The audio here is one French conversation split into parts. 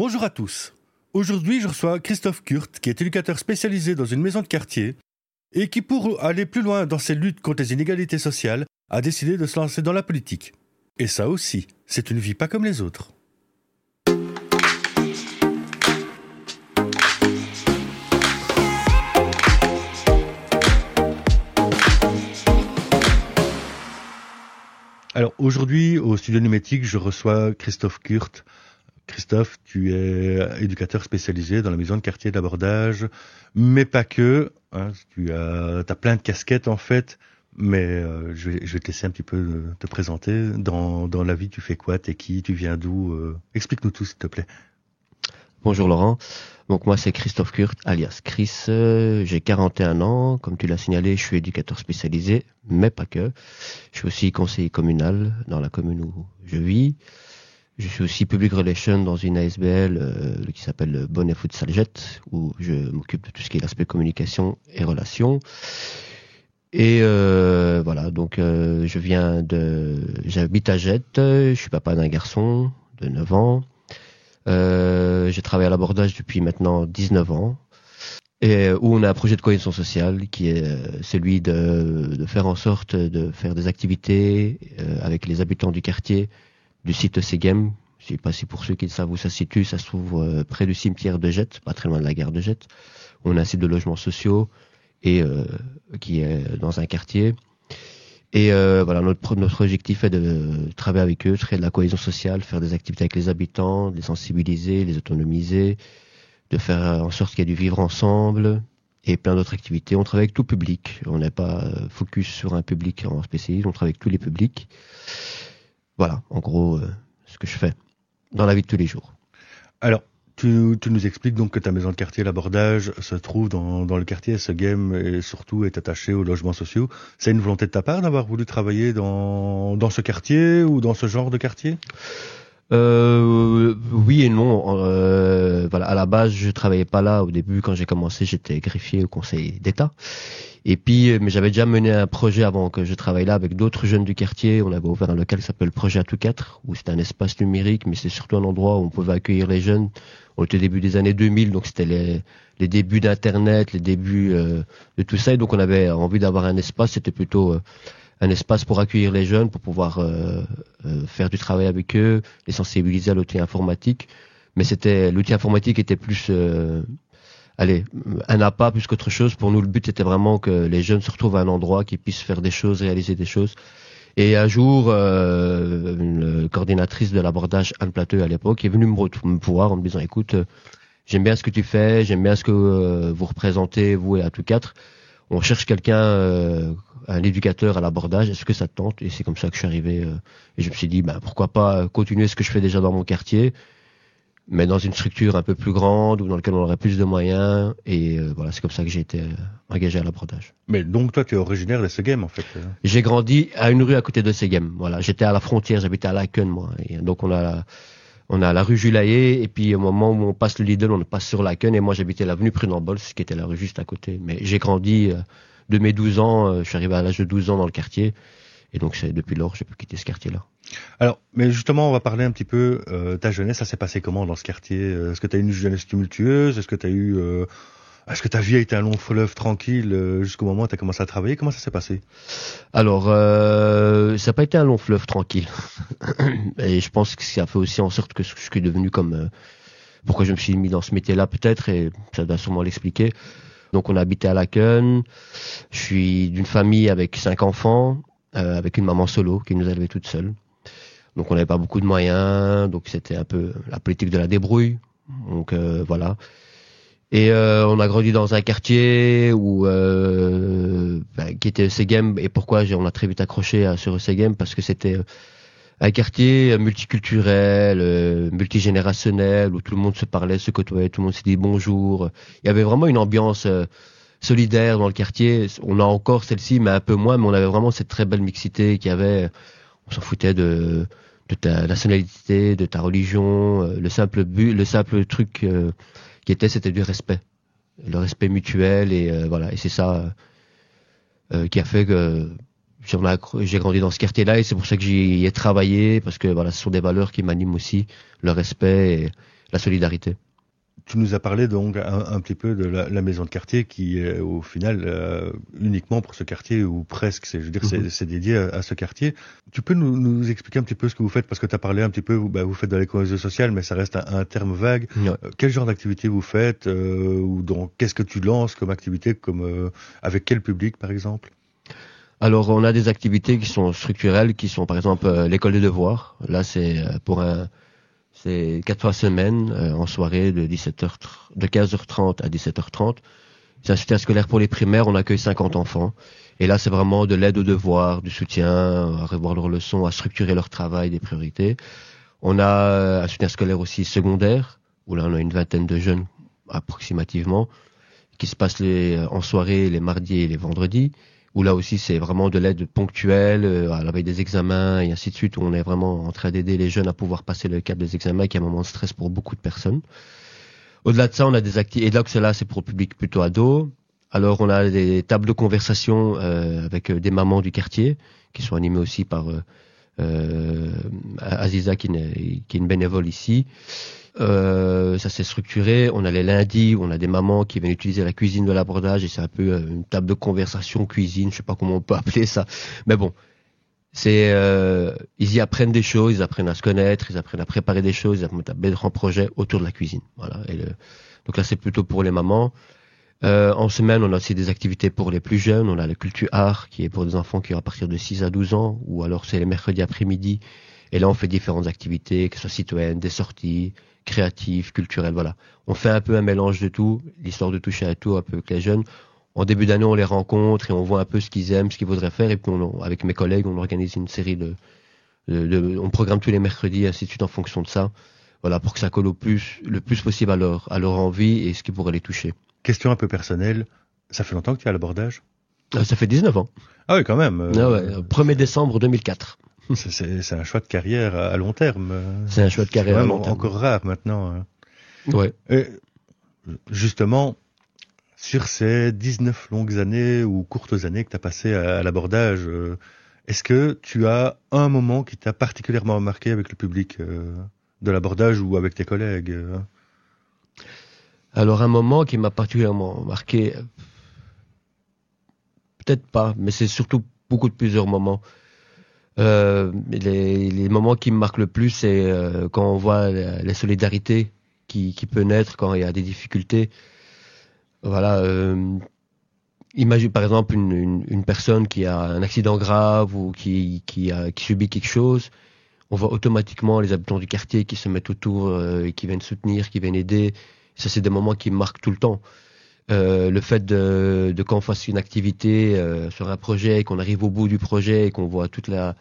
Bonjour à tous. Aujourd'hui, je reçois Christophe Kurt, qui est éducateur spécialisé dans une maison de quartier et qui, pour aller plus loin dans ses luttes contre les inégalités sociales, a décidé de se lancer dans la politique. Et ça aussi, c'est une vie pas comme les autres. Alors aujourd'hui, au studio numétique, je reçois Christophe Kurt. Christophe, tu es éducateur spécialisé dans la maison de quartier d'abordage, mais pas que. Hein, tu as, plein de casquettes en fait, mais euh, je, vais, je, te laisser un petit peu te présenter. Dans, la vie, tu fais quoi? T'es qui? Tu viens d'où? Euh, Explique-nous tout, s'il te plaît. Bonjour Laurent. Donc moi c'est Christophe Kurt, alias Chris. Euh, j'ai 41 ans. Comme tu l'as signalé, je suis éducateur spécialisé, mais pas que. Je suis aussi conseiller communal dans la commune où je vis. Je suis aussi public relation dans une ASBL euh, qui s'appelle Bonnet Futsal Jet, où je m'occupe de tout ce qui est l'aspect communication et relations. Et euh, voilà, donc euh, je viens de, j'habite à Jet, je suis papa d'un garçon de 9 ans. Euh, j'ai travaillé à l'abordage depuis maintenant 19 ans et où on a un projet de cohésion sociale qui est euh, celui de, de faire en sorte de faire des activités euh, avec les habitants du quartier du site Segem. Je sais pas si pour ceux qui ne savent où ça se situe, ça se trouve euh, près du cimetière de Jette, pas très loin de la gare de Jette. On a un site de logements sociaux et euh, qui est dans un quartier. Et euh, voilà, notre, notre objectif est de travailler avec eux, créer de la cohésion sociale, faire des activités avec les habitants, les sensibiliser, les autonomiser, de faire en sorte qu'il y ait du vivre ensemble et plein d'autres activités. On travaille avec tout public. On n'est pas focus sur un public en spécialiste, on travaille avec tous les publics. Voilà, en gros, euh, ce que je fais dans la vie de tous les jours. Alors, tu, tu nous expliques donc que ta maison de quartier, l'abordage, se trouve dans, dans le quartier ce game et surtout est attaché aux logements sociaux. C'est une volonté de ta part d'avoir voulu travailler dans, dans ce quartier ou dans ce genre de quartier? Euh, oui et non. Euh, voilà, à la base, je travaillais pas là. Au début, quand j'ai commencé, j'étais greffier au Conseil d'État. Et puis, euh, mais j'avais déjà mené un projet avant que je travaille là avec d'autres jeunes du quartier. On avait ouvert un local qui s'appelle Projet à tout 4, où c'était un espace numérique, mais c'est surtout un endroit où on pouvait accueillir les jeunes. On était début des années 2000, donc c'était les, les débuts d'Internet, les débuts euh, de tout ça. Et donc on avait envie d'avoir un espace. C'était plutôt euh, un espace pour accueillir les jeunes, pour pouvoir euh, euh, faire du travail avec eux, les sensibiliser à l'outil informatique. Mais c'était l'outil informatique était plus euh, allez, un appât plus qu'autre chose. Pour nous, le but était vraiment que les jeunes se retrouvent à un endroit, qu'ils puissent faire des choses, réaliser des choses. Et un jour, euh, une coordinatrice de l'abordage Anne Plateux à l'époque est venue me, me voir en me disant, écoute, j'aime bien ce que tu fais, j'aime bien ce que euh, vous représentez, vous et à tout quatre. On cherche quelqu'un, euh, un éducateur à l'abordage. Est-ce que ça te tente? Et c'est comme ça que je suis arrivé. Euh, et je me suis dit, ben, pourquoi pas continuer ce que je fais déjà dans mon quartier mais dans une structure un peu plus grande ou dans laquelle on aurait plus de moyens. Et euh, voilà, c'est comme ça que j'ai été euh, engagé à l'abordage. Mais donc toi, tu es originaire de Segem en fait J'ai grandi à une rue à côté de Segem. Voilà, j'étais à la frontière, j'habitais à Laken moi. Et donc on a la, on a la rue Julaillé et puis au moment où on passe le Lidl, on passe sur Laken et moi j'habitais l'avenue Prudent-Bols, qui était la rue juste à côté. Mais j'ai grandi euh, de mes 12 ans, je suis arrivé à l'âge de 12 ans dans le quartier. Et donc depuis lors j'ai pu quitter ce quartier-là. Alors, mais justement, on va parler un petit peu euh, ta jeunesse. Ça s'est passé comment dans ce quartier? Est-ce que tu as eu une jeunesse tumultueuse? Est-ce que tu as eu euh, est-ce que ta vie a été un long fleuve tranquille euh, jusqu'au moment où tu as commencé à travailler? Comment ça s'est passé? Alors, euh, ça n'a pas été un long fleuve tranquille. et je pense que ça a fait aussi en sorte que je suis devenu comme... Euh, pourquoi je me suis mis dans ce métier-là peut-être, et ça doit sûrement l'expliquer. Donc on a habité à Laken. Je suis d'une famille avec cinq enfants, euh, avec une maman solo qui nous élevés toute seule. Donc on n'avait pas beaucoup de moyens, donc c'était un peu la politique de la débrouille. Donc euh, voilà. Et euh, on a grandi dans un quartier où euh, bah, qui était Segem. Et pourquoi on a très vite accroché à, sur Segem Parce que c'était un quartier multiculturel, multigénérationnel, où tout le monde se parlait, se côtoyait, tout le monde se dit bonjour. Il y avait vraiment une ambiance solidaire dans le quartier. On a encore celle-ci, mais un peu moins. Mais on avait vraiment cette très belle mixité qui avait. On s'en foutait de de ta nationalité, de ta religion. Euh, le simple but, le simple truc euh, qui était, c'était du respect, le respect mutuel et euh, voilà. Et c'est ça qui a fait que j'ai grandi dans ce quartier-là et c'est pour ça que j'y ai travaillé parce que voilà, ce sont des valeurs qui m'animent aussi, le respect et la solidarité. Tu nous as parlé donc un, petit peu de la, maison de quartier qui est au final euh, uniquement pour ce quartier ou presque, c'est, je veux dire, c'est, mhm. dédié à, ce quartier. Tu peux nous, nous, expliquer un petit peu ce que vous faites parce que tu as parlé un petit peu, vous, bah, vous faites de l'économie sociale, mais ça reste un, terme vague. Euh, quel genre d'activité vous faites euh, ou donc qu'est-ce que tu lances comme activité, comme avec quel public par exemple? Alors, on a des activités qui sont structurelles, qui sont par exemple l'école des devoirs. Là, c'est pour un, c'est quatre fois semaine euh, en soirée de 17h, de 15h30 à 17h30. C'est un soutien scolaire pour les primaires. On accueille 50 enfants. Et là, c'est vraiment de l'aide aux devoirs, du soutien à revoir leurs leçons, à structurer leur travail, des priorités. On a euh, un soutien scolaire aussi secondaire, où là, on a une vingtaine de jeunes approximativement, qui se passent les, euh, en soirée les mardis et les vendredis où là aussi c'est vraiment de l'aide ponctuelle euh, à la veille des examens et ainsi de suite, où on est vraiment en train d'aider les jeunes à pouvoir passer le cap des examens, qui est un moment de stress pour beaucoup de personnes. Au-delà de ça, on a des activités, et là là c'est pour le public plutôt ado. Alors on a des tables de conversation euh, avec euh, des mamans du quartier, qui sont animées aussi par Aziza, qui, est une bénévole ici. Euh, ça s'est structuré. On a les lundis, on a des mamans qui viennent utiliser la cuisine de l'abordage et c'est un peu euh, une table de conversation cuisine, je sais pas comment on peut appeler ça. Mais bon, c'est euh, ils y apprennent des choses, ils apprennent à se connaître, ils apprennent à préparer des choses, ils apprennent à mettre en projet autour de la cuisine. Voilà. Et donc là, c'est plutôt pour les mamans. Euh, en semaine, on a aussi des activités pour les plus jeunes. On a le culture art qui est pour des enfants qui ont à partir de 6 à 12 ans, ou alors c'est les mercredis après-midi. Et là, on fait différentes activités, que ce soit citoyennes, des sorties, créatif, culturel, voilà. On fait un peu un mélange de tout, l'histoire de toucher à tout un peu avec les jeunes. En début d'année, on les rencontre et on voit un peu ce qu'ils aiment, ce qu'ils voudraient faire. Et puis, avec mes collègues, on organise une série de, on programme tous les mercredis, ainsi de suite, en fonction de ça. Voilà, pour que ça colle au plus, le plus possible à leur, à leur envie et ce qui pourrait les toucher. Question un peu personnelle. Ça fait longtemps que tu es à l'abordage? Euh, ça fait 19 ans. Ah oui, quand même. Euh, ah ouais, 1er décembre 2004. C'est un choix de carrière à long terme. C'est un choix de carrière à long terme. encore rare maintenant. Hein. Ouais. Et justement, sur ces 19 longues années ou courtes années que tu as passées à, l'abordage, euh, est-ce que tu as un moment qui t'a particulièrement marqué avec le public euh, de l'abordage ou avec tes collègues euh? Alors un moment qui m'a particulièrement marqué, peut-être pas, mais c'est surtout beaucoup de plusieurs moments. Euh, les, moments qui me marquent le plus, c'est euh, quand on voit la, solidarité qui, peut naître quand il y a des difficultés. Voilà. Euh, imagine par exemple une, personne qui a un accident grave ou qui, subit quelque chose. On voit automatiquement les habitants du quartier qui se mettent autour et qui viennent soutenir, qui viennent aider. Ça, c'est des moments qui me marquent tout le temps. Euh, le fait de, de qu'on fasse une activité euh, sur un projet, qu'on arrive au bout du projet et qu'on voit toute la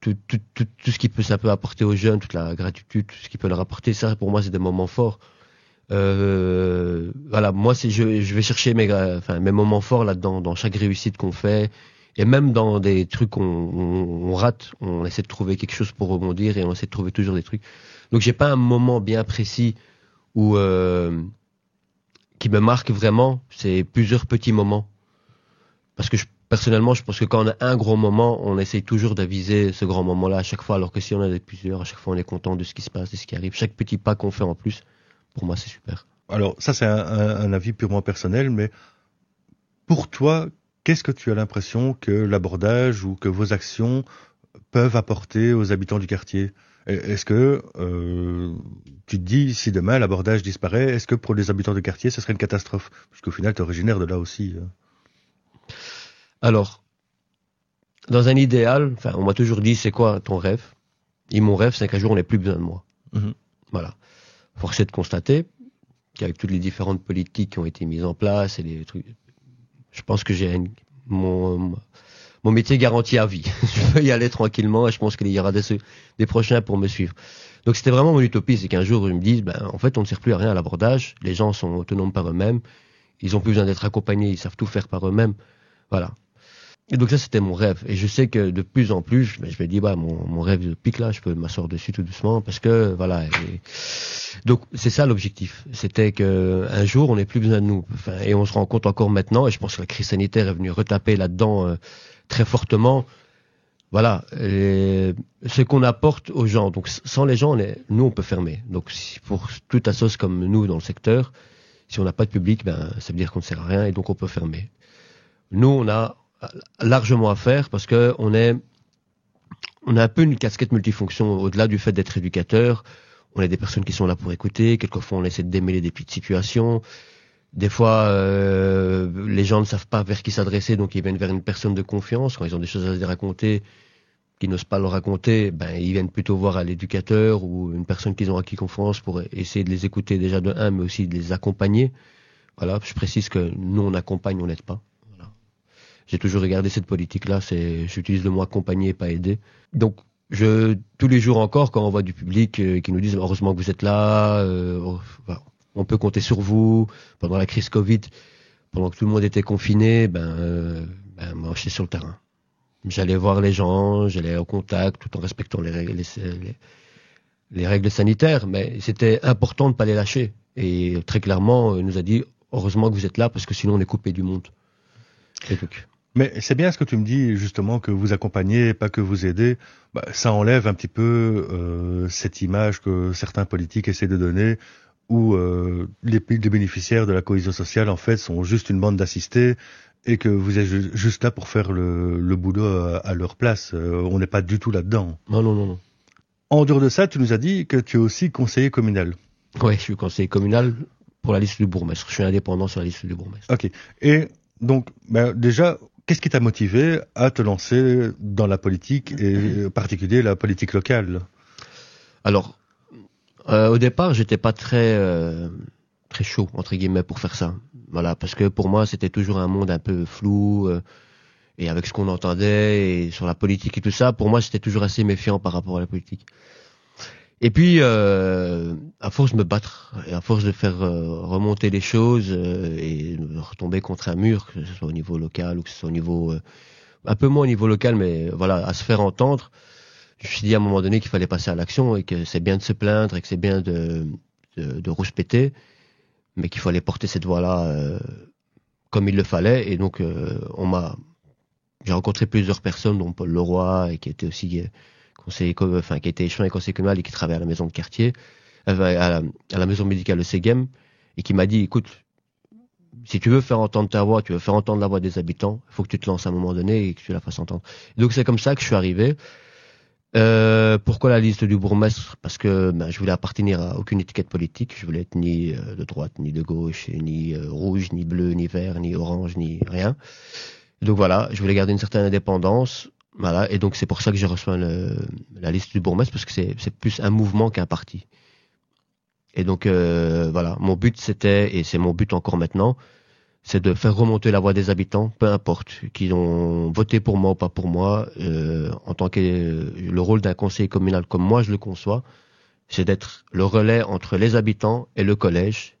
tout, tout, tout, tout, ce qui peut ça peut apporter aux jeunes, toute la gratitude, tout ce qui peut leur apporter, ça pour moi c'est des moments forts. Euh, voilà, moi je, je vais chercher mes enfin mes moments forts là-dedans, dans chaque réussite qu'on fait et même dans des trucs qu'on on, rate, on essaie de trouver quelque chose pour rebondir et on essaie de trouver toujours des trucs. Donc j'ai pas un moment bien précis où euh, qui me marque vraiment, c'est plusieurs petits moments. Parce que personnellement, je pense que quand on a un gros moment, on essaye toujours d'aviser ce grand moment-là à chaque fois, alors que si on en a plusieurs, à chaque fois on est content de ce qui se passe, de ce qui arrive. Chaque petit pas qu'on fait en plus, pour moi, c'est super. Alors ça, c'est un, avis purement personnel, mais pour toi, qu'est-ce que tu as l'impression que l'abordage ou que vos actions peuvent apporter aux habitants du quartier? Est-ce que euh, tu te dis, si demain l'abordage disparaît, est-ce que pour les habitants du quartier, ce serait une catastrophe? Puisqu'au final, tu es originaire de là aussi. Hein. Alors, dans un idéal, enfin, on m'a toujours dit, c'est quoi ton rêve? Et mon rêve, c'est qu'un jour, on n'ait plus besoin de moi. Mm-hmm. Voilà. Force est de constater qu'avec toutes les différentes politiques qui ont été mises en place et les trucs, je pense que j'ai mon mon métier garanti à vie. je peux y aller tranquillement et je pense qu'il y aura des, des prochains pour me suivre. Donc c'était vraiment mon utopie, c'est qu'un jour ils me disent, ben, en fait on ne sert plus à rien à l'abordage, les gens sont autonomes par eux-mêmes, ils ont plus besoin d'être accompagnés, ils savent tout faire par eux-mêmes. Voilà. Et donc ça c'était mon rêve. Et je sais que de plus en plus, je, je me dis, bah, mon, mon rêve pique là, je peux m'asseoir dessus tout doucement parce que voilà. donc c'est ça l'objectif. C'était que un jour on n'ait plus besoin de nous. Enfin, et on se rend compte encore maintenant, et je pense que la crise sanitaire est venue retaper là-dedans. Euh, très fortement. voilà, ce qu'on apporte aux gens. Donc sans les gens, nous on peut fermer. Donc pour toute assoce comme nous dans le secteur, si on n'a pas de public, ben ça veut dire qu'on ne sert à rien et donc on peut fermer. Nous on a largement à faire parce que on est, on a un peu une casquette multifonction au-delà du fait d'être éducateur. On a des personnes qui sont là pour écouter. Quelquefois on essaie de démêler des petites situations. Des fois, euh, les gens ne savent pas vers qui s'adresser, donc ils viennent vers une personne de confiance. Quand ils ont des choses à se raconter, qu'ils n'osent pas leur raconter, ben ils viennent plutôt voir à l'éducateur ou une personne qu'ils ont acquis confiance pour essayer de les écouter déjà de un, mais aussi de les accompagner. Voilà, je précise que nous on accompagne, on n'aide pas. Voilà. J'ai toujours regardé cette politique-là, c'est j'utilise le mot accompagner, pas aider. Donc je tous les jours encore, quand on voit du public euh, qui nous disent heureusement que vous êtes là, euh, oh, on peut compter sur vous. Pendant la crise Covid, pendant que tout le monde était confiné, ben, euh, ben sur le terrain. J'allais voir les gens, j'allais au contact, tout en respectant les règles, les, règles sanitaires, mais c'était important de ne pas les lâcher. Et très clairement, il nous a dit heureusement que vous êtes là parce que sinon on est coupé du monde. Mais c'est bien ce que tu me dis justement que vous accompagnez, pas que vous aidez. Bah, ça enlève un petit peu euh, cette image que certains politiques essaient de donner où euh, les, les, bénéficiaires de la cohésion sociale en fait sont juste une bande d'assistés et que vous êtes juste là pour faire le, le boulot à, leur place. Euh, on n'est pas du tout là-dedans. Non, non, non, non. En dehors de ça, tu nous as dit que tu es aussi conseiller communal. Oui, je suis conseiller communal pour la liste du bourgmestre. Je suis indépendant sur la liste du bourgmestre. Ok. Et donc, ben, déjà, qu'est-ce qui t'a motivé à te lancer dans la politique et en particulier la politique locale? Alors, euh, au départ, j'étais pas très euh, très chaud entre guillemets pour faire ça. Voilà, parce que pour moi, c'était toujours un monde un peu flou euh, et avec ce qu'on entendait et sur la politique et tout ça, pour moi, j'étais toujours assez méfiant par rapport à la politique. Et puis, à force de me battre, et à force de faire remonter les choses et de retomber contre un mur, que ce soit au niveau local ou que ce soit au niveau un peu moins au niveau local, mais voilà, à se faire entendre, je me suis dit à un moment donné qu'il fallait passer à l'action et que c'est bien de se plaindre et que c'est bien de, de, de rouspéter, mais qu'il fallait porter cette voix-là euh, comme il le fallait. Et donc, euh, on m'a, j'ai rencontré plusieurs personnes, dont Paul Leroy, et qui était aussi euh, conseiller, enfin, qui était échevin et conseiller communal et qui travaillait à la maison de quartier, à la, à la maison médicale de Ségem, et qui m'a dit, écoute, si tu veux faire entendre ta voix, tu veux faire entendre la voix des habitants, il faut que tu te lances à un moment donné et que tu la fasses entendre. donc c'est comme ça que je suis arrivé. Euh, pourquoi la liste du bourgmestre? Parce que ben, je voulais appartenir à aucune étiquette politique. Je voulais être ni euh, de droite, ni de gauche, ni euh, rouge, ni bleu, ni vert, ni orange, ni rien. Donc voilà, je voulais garder une certaine indépendance. Voilà, et donc c'est pour ça que j'ai reçu la liste du bourgmestre parce que c'est plus un mouvement qu'un parti. Et donc voilà, mon but c'était et c'est mon but encore maintenant, c'est de faire remonter la voix des habitants, peu importe, qu'ils ont voté pour moi ou pas pour moi, euh, en tant que euh, le rôle d'un conseiller communal comme moi je le conçois, c'est d'être le relais entre les habitants et le collège,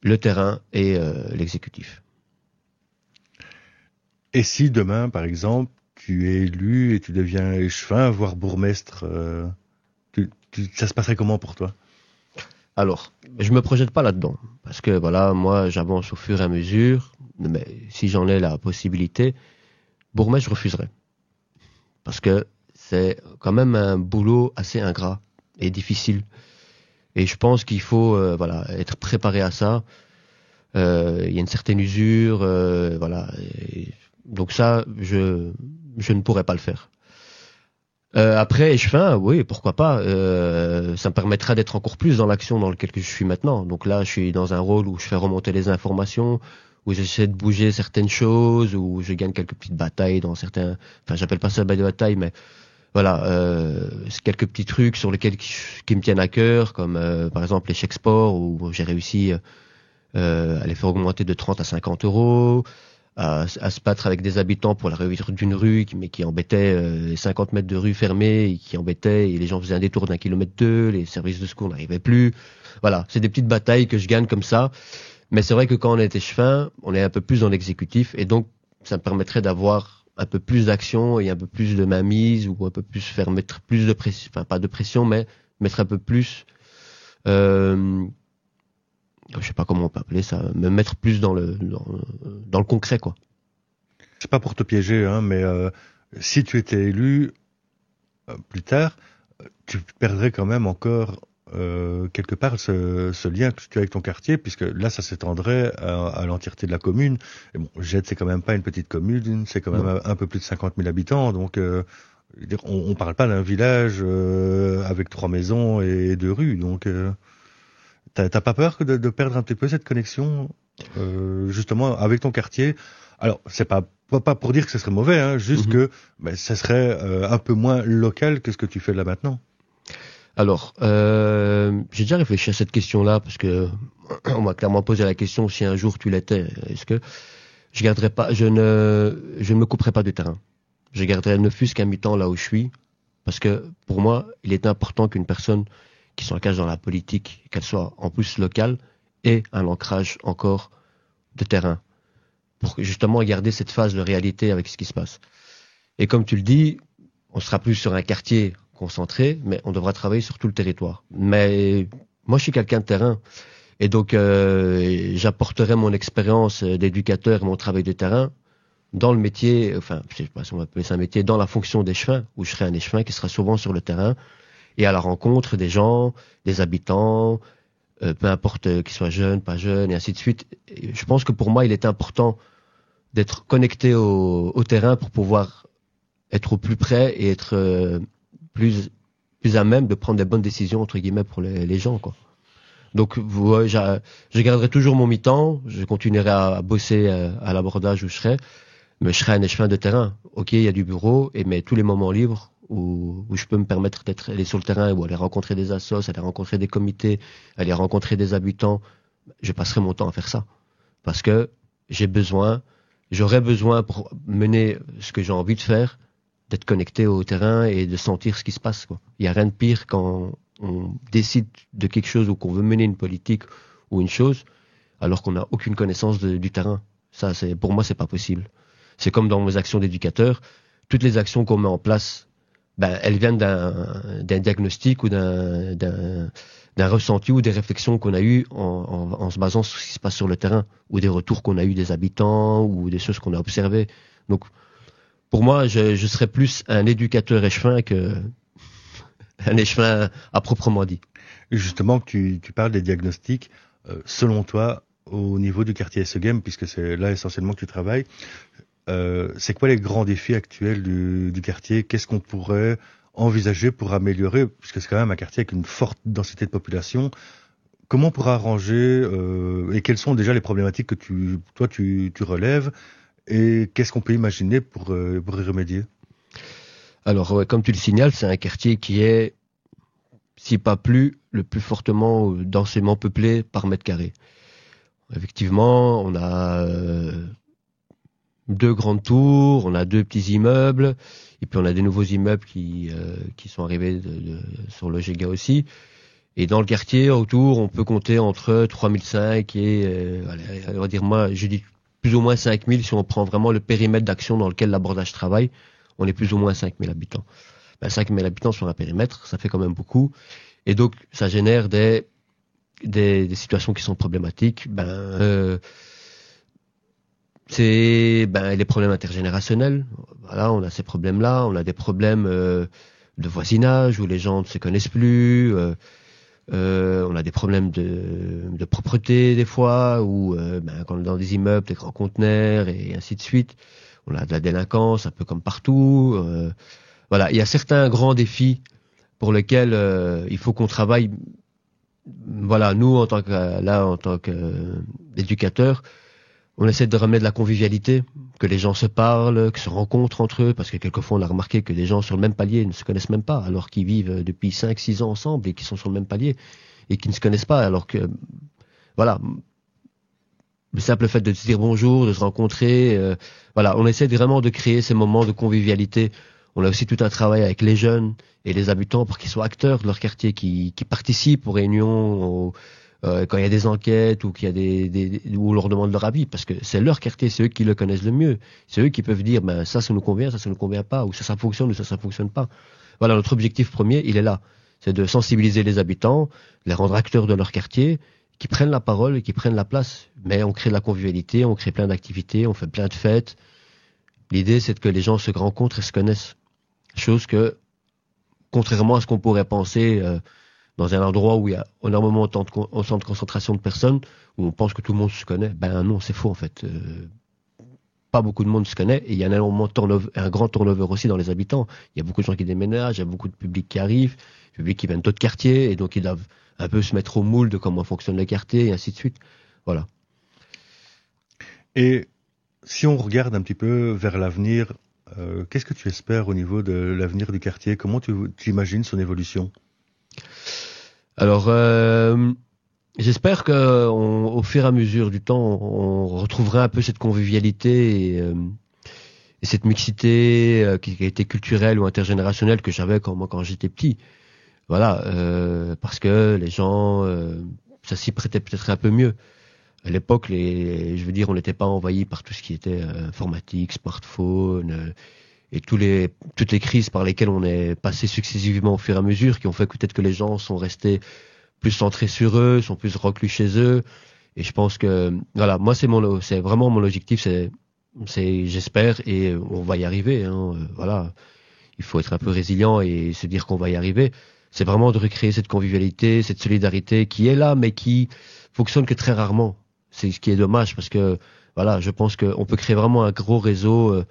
le terrain et euh, l'exécutif. Et si demain, par exemple, tu es élu et tu deviens échevin, voire bourgmestre, ça se passerait comment pour toi? Alors, je me projette pas là-dedans parce que voilà, moi, j'avance au fur et à mesure. Mais si j'en ai la possibilité, bourgmestre, je refuserai parce que c'est quand même un boulot assez ingrat et difficile. Et je pense qu'il faut euh, voilà être préparé à ça. Euh, il y a une certaine usure, euh, voilà. donc ça, je je ne pourrais pas le faire. Euh, après, échevin, oui, pourquoi pas. Euh, ça me permettra d'être encore plus dans l'action dans laquelle je suis maintenant. Donc là, je suis dans un rôle où je fais remonter les informations, où j'essaie de bouger certaines choses, où je gagne quelques petites batailles dans certains. Enfin, j'appelle pas ça des batailles, mais voilà, euh, quelques petits trucs sur lesquels qui, me tiennent à cœur, comme euh, par exemple les chèques sport, où j'ai réussi euh, à les faire augmenter de 30 à 50 euros à, se battre avec des habitants pour la réouverture d'une rue, mais qui embêtait euh, les 50 mètres de rue fermée, et qui embêtait, et les gens faisaient un détour d'un kilomètre deux, les services de secours n'arrivaient plus. Voilà, c'est des petites batailles que je gagne comme ça. Mais c'est vrai que quand on est échevin, on est un peu plus dans l'exécutif, et donc ça me permettrait d'avoir un peu plus d'action et un peu plus de mainmise, ou un peu plus faire mettre plus de pression, enfin pas de pression, mais mettre un peu plus euh, je sais pas comment on peut appeler ça, me mettre plus dans le dans, le concret quoi. C'est pas pour te piéger, hein, mais euh, si tu étais élu plus tard, tu perdrais quand même encore euh, quelque part ce, ce, lien que tu as avec ton quartier, puisque là, ça s'étendrait à, à l'entièreté de la commune. Et bon, Jette, c'est quand même pas une petite commune, c'est quand même un, peu plus de 50 000 habitants, donc euh, on, on parle pas d'un village euh, avec trois maisons et deux rues, donc euh, t'as pas peur de, de, perdre un petit peu cette connexion, euh, justement, avec ton quartier? Alors, c'est pas pas pour dire que ce serait mauvais, hein, juste mhm. que ça serait un peu moins local que ce que tu fais là maintenant. Alors, euh, j'ai déjà réfléchi à cette question-là parce que on m'a clairement posé la question si un jour tu l'étais, est-ce que je garderais pas, je ne, je ne me couperais pas du terrain? Je garderais ne fût-ce qu'un mi-temps là où je suis, parce que pour moi, il est important qu'une personne qui s'engage dans la politique, qu'elle soit en plus locale, ait un ancrage encore de terrain, pour justement garder cette phase de réalité avec ce qui se passe. Et comme tu le dis, on sera plus sur un quartier concentré, mais on devra travailler sur tout le territoire. Mais moi, je suis quelqu'un de terrain. Et donc, euh, j'apporterai mon expérience d'éducateur et mon travail de terrain dans le métier, enfin, je sais pas si on va appeler ça un métier, dans la fonction d'échevin, où je serai un échevin qui sera souvent sur le terrain et à la rencontre des gens, des habitants, euh, peu importe qu'ils soient jeunes, pas jeunes, et ainsi de suite. je pense que pour moi, il est important d'être connecté au, au, terrain pour pouvoir être au plus près et être euh, plus plus à même de prendre des bonnes décisions entre guillemets pour les, gens quoi. Donc ouais, je garderai toujours mon mi-temps, je continuerai à, bosser à, à l'abordage où je serai, mais je serai un échevin de terrain. Ok, il y a du bureau, et mais tous les moments libres où, où je peux me permettre d'être aller sur le terrain, ou aller rencontrer des assos, aller rencontrer des comités, aller rencontrer des habitants, je passerai mon temps à faire ça, parce que j'ai besoin, j'aurai besoin pour mener ce que j'ai envie de faire, d'être connecté au terrain et de sentir ce qui se passe. Quoi. Il n'y a rien de pire quand on décide de quelque chose ou qu'on veut mener une politique ou une chose alors qu'on n'a aucune connaissance du terrain. Ça, c'est pour moi, c'est pas possible. C'est comme dans mes actions d'éducateur. Toutes les actions qu'on met en place, ben, elles viennent d'un, diagnostic ou d'un, ressenti ou des réflexions qu'on a eues en, se basant sur ce qui se passe sur le terrain ou des retours qu'on a eu des habitants ou des choses qu'on a observées. Donc, pour moi, je, serais plus un éducateur échevin que un échevin à proprement dit. Justement, tu, tu parles des diagnostics. Euh, selon toi, au niveau du quartier SEGEM, puisque c'est là essentiellement que tu travailles, euh, c'est quoi les grands défis actuels du, du quartier? Qu'est-ce qu'on pourrait envisager pour améliorer? Puisque c'est quand même un quartier avec une forte densité de population. Comment on pourra arranger euh, et quelles sont déjà les problématiques que tu, toi tu, tu relèves? Et qu'est-ce qu'on peut imaginer pour, euh, pour y remédier? Alors, comme tu le signales, c'est un quartier qui est, si pas plus, le plus fortement euh, densément peuplé par mètre carré. Effectivement, on a deux grandes tours, on a deux petits immeubles, et puis on a des nouveaux immeubles qui, euh, qui sont arrivés sur le Géga aussi. Et dans le quartier autour, on peut compter entre 3005 et, euh, on va dire moi, je dis plus ou moins 5000 si on prend vraiment le périmètre d'action dans lequel l'abordage travaille. On est plus ou moins 5000 habitants. Ben, 5000 habitants sur un périmètre, ça fait quand même beaucoup. Et donc, ça génère des, des, des situations qui sont problématiques. Ben, euh, c'est ben, les problèmes intergénérationnels. Voilà, on a ces problèmes-là. On a des problèmes euh, de voisinage où les gens ne se connaissent plus. Euh, euh, on a des problèmes de, de propreté des fois, ou euh, ben, quand on est dans des immeubles, des grands conteneurs et ainsi de suite. On a de la délinquance un peu comme partout. Euh, voilà, il y a certains grands défis pour lesquels euh, il faut qu'on travaille. Voilà, nous en tant que là en tant qu'éducateurs, on essaie de ramener de la convivialité, que les gens se parlent, que se rencontrent entre eux, parce que quelquefois on a remarqué que des gens sur le même palier ne se connaissent même pas, alors qu'ils vivent depuis 5-6 ans ensemble et qui sont sur le même palier, et qui ne se connaissent pas, alors que, voilà, le simple fait de se dire bonjour, de se rencontrer, euh, voilà, on essaie vraiment de créer ces moments de convivialité. On a aussi tout un travail avec les jeunes et les habitants pour qu'ils soient acteurs de leur quartier, qui, qui participent aux réunions, aux, euh, quand il y a des enquêtes ou qu'il y a des, des, où on leur demande leur avis, parce que c'est leur quartier, c'est eux qui le connaissent le mieux. C'est eux qui peuvent dire, ben ça, ça nous convient, ça, ça nous convient pas, ou ça, ça fonctionne, ou ça, ça fonctionne pas. Voilà, notre objectif premier, il est là, c'est de sensibiliser les habitants, les rendre acteurs de leur quartier, qui prennent la parole et qui prennent la place. Mais on crée de la convivialité, on crée plein d'activités, on fait plein de fêtes. L'idée, c'est que les gens se rencontrent et se connaissent. Chose que, contrairement à ce qu'on pourrait penser euh, dans un endroit où il y a énormément de, centre de concentration de personnes, où on pense que tout le monde se connaît, ben non, c'est faux en fait. Euh, pas beaucoup de monde se connaît et il y a un, énormément de un grand turnover aussi dans les habitants. Il y a beaucoup de gens qui déménagent, il y a beaucoup de publics qui arrivent, publics qui viennent d'autres quartiers et donc ils doivent un peu se mettre au moule de comment fonctionnent les quartiers et ainsi de suite. Voilà. Et si on regarde un petit peu vers l'avenir, euh, qu'est-ce que tu espères au niveau de l'avenir du quartier? Comment tu, imagines son évolution? Alors, euh, j'espère qu'au fur et à mesure du temps, on retrouvera un peu cette convivialité et, euh, cette mixité qui, a été culturelle ou intergénérationnelle que j'avais quand, moi, quand j'étais petit. Voilà, parce que les gens, ça s'y prêtait peut-être un peu mieux à l'époque, les, je veux dire, on n'était pas envahi par tout ce qui était euh, informatique, smartphone euh, et toutes les crises par lesquelles on est passé successivement au fur et à mesure, qui ont fait peut-être que les gens sont restés plus centrés sur eux, sont plus reclus chez eux. Et je pense que, voilà, moi c'est mon, c'est vraiment mon objectif, c'est, j'espère, et on va y arriver. Hein, euh, voilà, il faut être un peu résilient et se dire qu'on va y arriver. C'est vraiment de recréer cette convivialité, cette solidarité qui est là, mais qui fonctionne que très rarement. C'est ce qui est dommage parce que voilà, je pense qu'on peut créer vraiment un gros réseau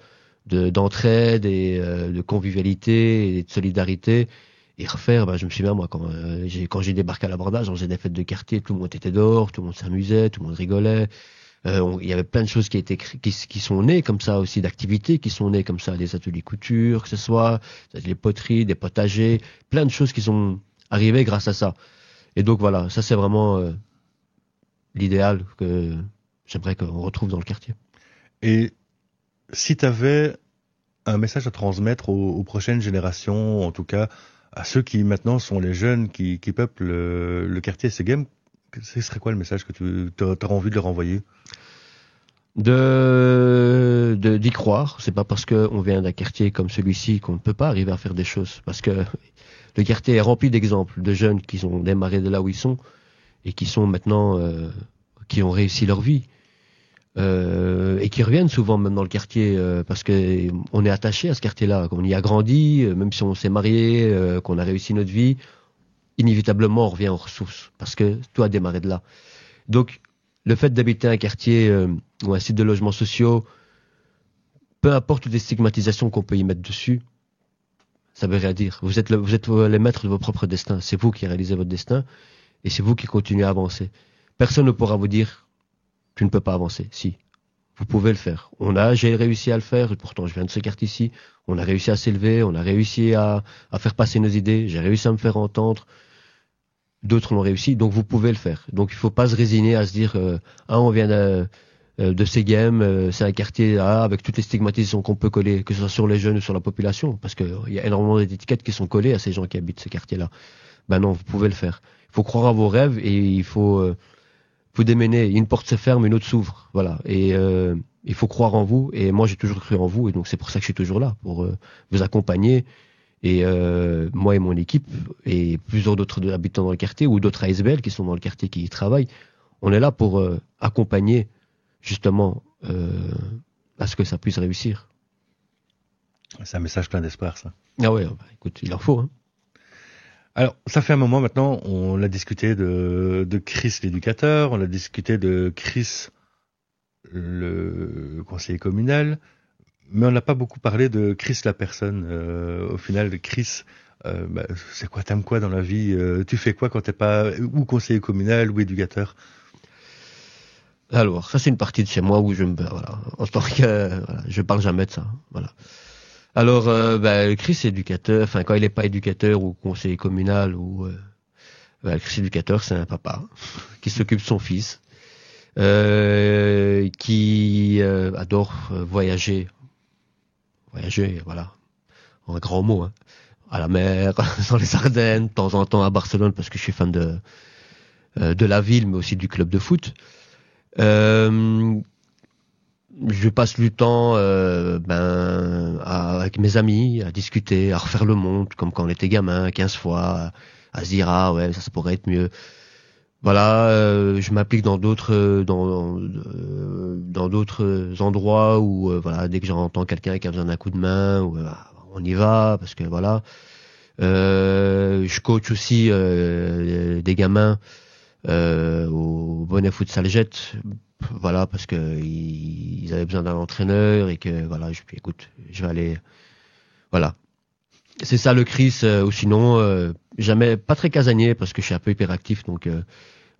euh, de d'entraide et euh, de convivialité et de solidarité et refaire. Bah, je me souviens moi quand euh, j'ai quand j'ai débarqué à l'abordage, on faisait des fêtes de quartier, tout le monde était dehors, tout le monde s'amusait, tout le monde rigolait. il y avait plein de choses qui étaient qui, qui sont nées comme ça aussi d'activités qui sont nées comme ça des ateliers couture que ce soit des ateliers poterie des potagers plein de choses qui sont arrivées grâce à ça et donc voilà ça c'est vraiment l'idéal que j'aimerais qu'on retrouve dans le quartier. Et si tu avais un message à transmettre aux, prochaines générations, en tout cas à ceux qui maintenant sont les jeunes qui, peuplent le, quartier Segem, ce serait quoi le message que tu aurais envie de leur envoyer? De d'y croire. C'est pas parce qu'on vient d'un quartier comme celui-ci qu'on ne peut pas arriver à faire des choses. Parce que le quartier est rempli d'exemples de jeunes qui ont démarré de là où ils sont et qui sont maintenant euh, qui ont réussi leur vie euh, et qui reviennent souvent même dans le quartier euh, parce que on est attaché à ce quartier-là, qu'on y a grandi, euh, même si on s'est marié, qu'on a réussi notre vie, inévitablement on revient aux ressources parce que tout a démarré de là. Donc le fait d'habiter un quartier ou un site de logements sociaux, peu importe toutes les stigmatisations qu'on peut y mettre dessus, ça veut rien dire. Vous êtes, vous êtes les maîtres de vos propres destins. C'est vous qui réalisez votre destin et c'est vous qui continuez à avancer. Personne ne pourra vous dire tu ne peux pas avancer. Si, vous pouvez le faire. On a, j'ai réussi à le faire. Et pourtant, je viens de ce quartier ici. On a réussi à s'élever. On a réussi à, à faire passer nos idées. J'ai réussi à me faire entendre. D'autres l'ont réussi. Donc, vous pouvez le faire. Donc, il faut pas se résigner à se dire euh, ah on vient de, euh, de ces games, euh, c'est un quartier ah, avec toutes les stigmatisations qu'on peut coller, que ce soit sur les jeunes ou sur la population, parce qu'il y a énormément d'étiquettes qui sont collées à ces gens qui habitent ce quartier-là. Ben non, vous pouvez le faire. Il faut croire à vos rêves et il faut euh, vous démenez, une porte se ferme, une autre s'ouvre, voilà. Et euh, il faut croire en vous. Et moi, j'ai toujours cru en vous, et donc c'est pour ça que je suis toujours là pour euh, vous accompagner. Et euh, moi et mon équipe et plusieurs d'autres habitants dans le quartier ou d'autres ASBL qui sont dans le quartier qui y travaillent, on est là pour accompagner justement à ce que ça puisse réussir. C'est un message plein d'espoir, ça. Ah ouais, bah, écoute, il en faut. Hein. Alors, ça fait un moment maintenant, on a discuté de, Chris l'éducateur, on a discuté de Chris le conseiller communal, mais on n'a pas beaucoup parlé de Chris la personne. Euh, au final, Chris, euh, bah, c'est quoi, t'aimes quoi dans la vie euh, Tu fais quoi quand t'es pas ou conseiller communal ou éducateur? Alors, ça c'est une partie de chez moi où je me, voilà, en tant que, je parle jamais de ça, voilà. Alors, euh, bah, Chris éducateur, enfin quand il n'est pas éducateur ou conseiller communal ou euh, bah, Chris éducateur, c'est un papa qui s'occupe de son fils, euh, qui euh, adore voyager, voyager, voilà, en grand mot, hein, à la mer, dans les Ardennes, de temps en temps à Barcelone parce que je suis fan de la ville, mais aussi du club de foot. Je passe du temps euh, ben, avec mes amis à discuter, à refaire le monde, comme quand on était gamin, 15 fois, à, se dire ah ouais ça, pourrait être mieux. voilà, euh, je m'applique dans d'autres dans dans d'autres endroits où voilà dès que j'entends quelqu'un qui a besoin d'un coup de main, ou, on y va parce que voilà. je coach aussi des gamins au Bonnet Futsal Jet, voilà parce que ils, avaient besoin d'un entraîneur et que voilà, je écoute, je vais aller, voilà, c'est ça le Chris, ou sinon jamais pas très casanier parce que je suis un peu hyperactif donc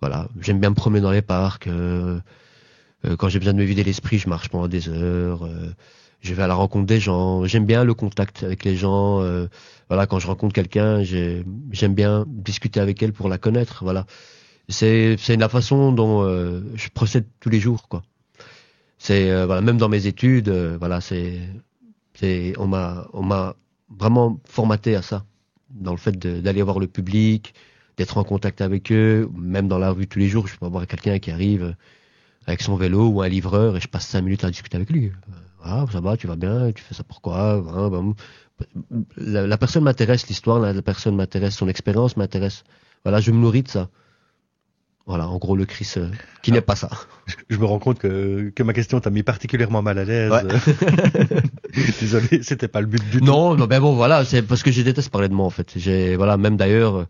voilà, j'aime bien me promener dans les parcs. Euh, euh, quand j'ai besoin de me vider l'esprit, je marche pendant des heures. Euh, je vais à la rencontre des gens. J'aime bien le contact avec les gens. voilà, quand je rencontre quelqu'un, j'aime bien discuter avec elle pour la connaître. Voilà, c'est la façon dont je procède tous les jours, quoi. C'est voilà, même dans mes études, voilà, c'est c'est on m'a on m'a vraiment formaté à ça, dans le fait d'aller voir le public, d'être en contact avec eux, même dans la rue tous les jours, je peux avoir quelqu'un qui arrive avec son vélo ou un livreur et je passe cinq minutes à discuter avec lui. Ah, ça va, tu vas bien, tu fais ça pourquoi la, personne m'intéresse, l'histoire, la, personne m'intéresse, son expérience m'intéresse. Voilà, je me nourris de ça. Voilà, en gros, le Chris euh, qui n'est pas ça. Je me rends compte que, que ma question t'a mis particulièrement mal à l'aise. Désolé, c'était pas le but du tout. Non, non, ben bon, voilà, c'est parce que je déteste parler de moi en fait. J'ai, voilà, même d'ailleurs,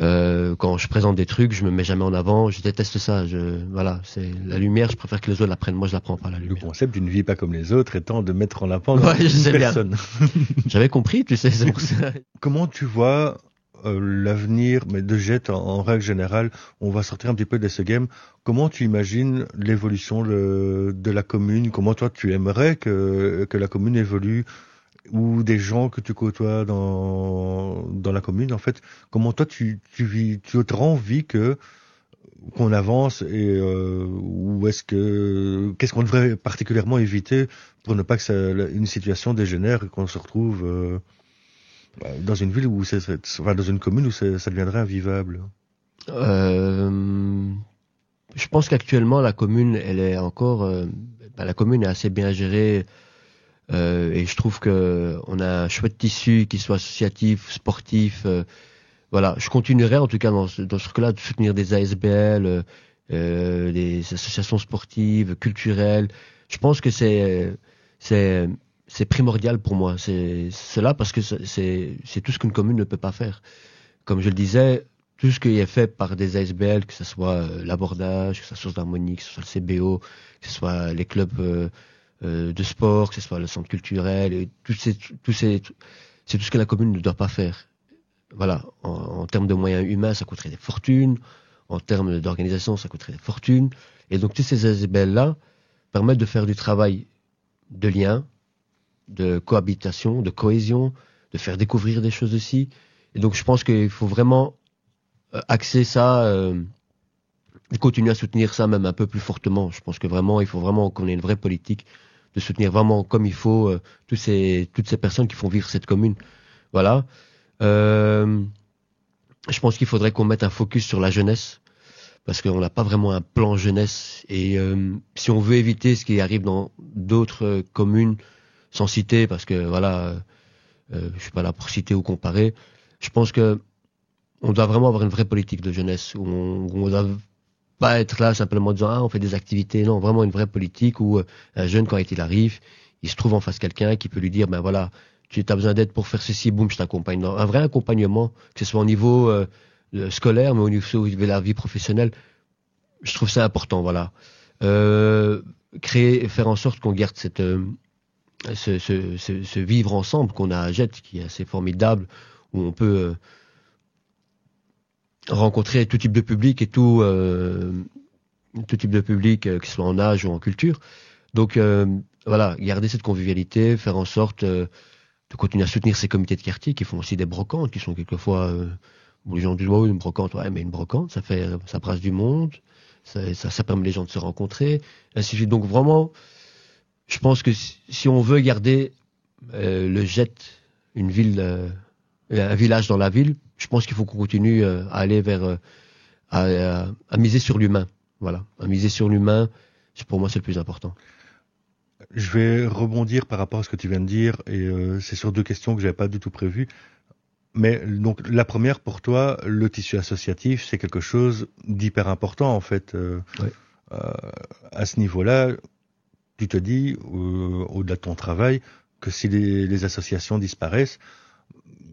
euh, quand je présente des trucs, je me mets jamais en avant. Je déteste ça. Je, voilà, c'est la lumière. Je préfère que les autres la prennent. Moi, je la prends pas la lumière. Le concept d'une vie pas comme les autres étant de mettre en avant ouais, je personne. J'avais compris, tu sais. Pour ça. Comment tu vois euh, l'avenir, mais de Jet en, règle générale, on va sortir un petit peu de ce game. Comment tu imagines l'évolution de la commune? Comment toi tu aimerais que, la commune évolue? Ou des gens que tu côtoies dans, dans la commune, en fait, comment toi tu, tu vis, tu auras envie que qu'on avance et euh, ou est-ce que qu'est-ce qu'on devrait particulièrement éviter pour ne pas que ça, une situation dégénère et qu'on se retrouve euh, dans une ville où enfin dans une commune où ça deviendrait invivable. Euh, je pense qu'actuellement la commune elle est encore euh, ben, la commune est assez bien gérée euh, et je trouve que on a un chouette tissu qui soit associatif, sportif. Voilà, je continuerai en tout cas dans ce, dans cas-là de soutenir des ASBL, des associations sportives, culturelles. Je pense que c'est c'est c'est primordial pour moi. C'est cela parce que c'est tout ce qu'une commune ne peut pas faire. Comme je le disais, tout ce qui est fait par des ASBL, que ce soit l'abordage, que ce soit l'harmonie, que ce soit le CBO, que ce soit les clubs euh, de sport, que ce soit le centre culturel, tout ces, tout ces, c'est tout ce que la commune ne doit pas faire. Voilà, en, termes de moyens humains, ça coûterait des fortunes. En termes d'organisation, ça coûterait des fortunes. Et donc, tous ces ASBL-là permettent de faire du travail de lien, de cohabitation, de cohésion, de faire découvrir des choses aussi. Et donc, je pense qu'il faut vraiment euh, axer ça euh, continuer à soutenir ça même un peu plus fortement. Je pense que vraiment, il faut vraiment qu'on ait une vraie politique de soutenir vraiment comme il faut euh, tous ces, toutes ces personnes qui font vivre cette commune. Voilà. Euh, je pense qu'il faudrait qu'on mette un focus sur la jeunesse parce qu'on n'a pas vraiment un plan jeunesse et euh, si on veut éviter ce qui arrive dans d'autres communes sans citer parce que voilà euh, je suis pas là pour citer ou comparer je pense que on doit vraiment avoir une vraie politique de jeunesse où on, où on doit pas être là simplement en disant ah on fait des activités. Non vraiment une vraie politique où euh, un jeune quand il arrive il se trouve en face quelqu'un qui peut lui dire ben voilà tu as besoin d'aide pour faire ceci boum je t'accompagne. Un vrai accompagnement que ce soit au niveau euh, scolaire mais au niveau de la vie professionnelle je trouve ça important voilà. Euh, créer faire en sorte qu'on garde cette euh, ce, ce, ce, ce, vivre ensemble qu'on a à Jet qui est assez formidable où on peut rencontrer tout type de public et tout, euh, tout type de public, euh, qu'il soit en âge ou en culture. Donc euh, voilà, garder cette convivialité, faire en sorte de continuer à soutenir ces comités de quartier qui font aussi des brocantes, qui sont quelquefois les gens disent oh, une brocante, ouais, mais une brocante, ça fait, ça brasse du monde, ça, ça, ça permet les gens de se rencontrer, ainsi de suite. Donc vraiment, je pense que si, on veut garder le jet, une ville, un village dans la ville, je pense qu'il faut qu'on continue euh, à aller vers euh, à, à, miser sur l'humain. Voilà, à miser sur l'humain, pour moi c'est le plus important. Je vais rebondir par rapport à ce que tu viens de dire et euh, c'est sur deux questions que j'avais pas du tout prévues. Mais donc la première pour toi, le tissu associatif, c'est quelque chose d'hyper important en fait. Euh, euh, à ce niveau-là, tu te dis, euh, au-delà de ton travail, que si les, associations disparaissent,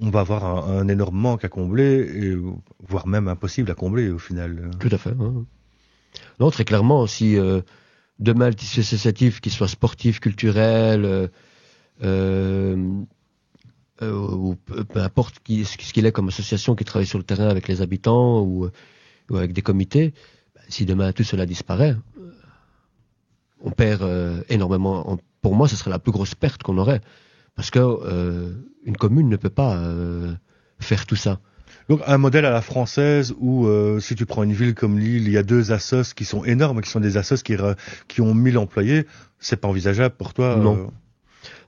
on va avoir un, énorme manque à combler, voire même impossible à combler au final. Tout à fait. Non, très clairement, si demain le tissu associatif, qu'il soit sportif, culturel, euh, ou peu importe qui, ce qu'il est comme association qui travaille sur le terrain avec les habitants ou, ou avec des comités, si demain tout cela disparaît, euh, on perd euh, énormément. pour moi, ce serait la plus grosse perte qu'on aurait, parce que une commune ne peut pas faire tout ça. Donc un modèle à la française où si tu prends une ville comme Lille, il y a deux assos qui sont énormes, qui sont des assos qui, qui ont 1000 employés, c'est pas envisageable pour toi Non.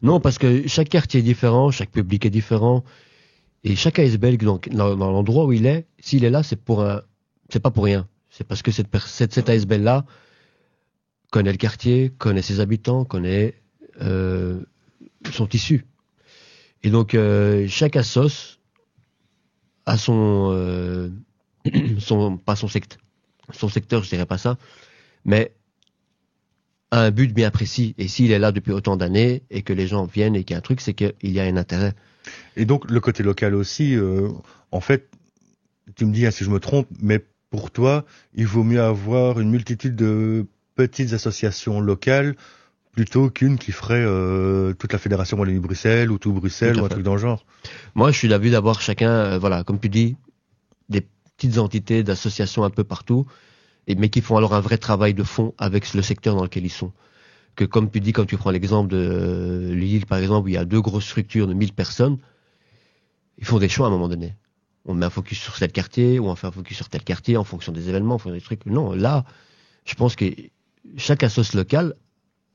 Non, parce que chaque quartier est différent, chaque public est différent, et chaque ASBL, donc dans, l'endroit où il est, s'il est là, c'est pour un, c'est pas pour rien. C'est parce que cette, cette, cette ASBL là connaît le quartier, connaît ses habitants, connaît euh, son tissu. Et donc euh, chaque assos a son, euh, pas son secteur, son secteur, je dirais pas ça, mais a un but bien précis. Et s'il est là depuis autant d'années et que les gens viennent et qu'il y a un truc, c'est qu'il y a un intérêt. Et donc le côté local aussi, en fait, tu me dis hein, si je me trompe, mais pour toi, il vaut mieux avoir une multitude de petites associations locales plutôt qu'une qui ferait euh, toute la fédération Wallonie-Bruxelles ou tout Bruxelles ou un truc dans le genre. Moi, je suis d'avis d'avoir chacun, euh, voilà, comme tu dis, des petites entités d'associations un peu partout mais qui font alors un vrai travail de fond avec le secteur dans lequel ils sont. Que comme tu dis, quand tu prends l'exemple de euh, Lille, par exemple, où il y a deux grosses structures de 1000 personnes, ils font des choix à un moment donné. On met un focus sur tel quartier, ou on fait un focus sur tel quartier en fonction des événements, en fonction des trucs. Non, là, je pense que chaque assoce locale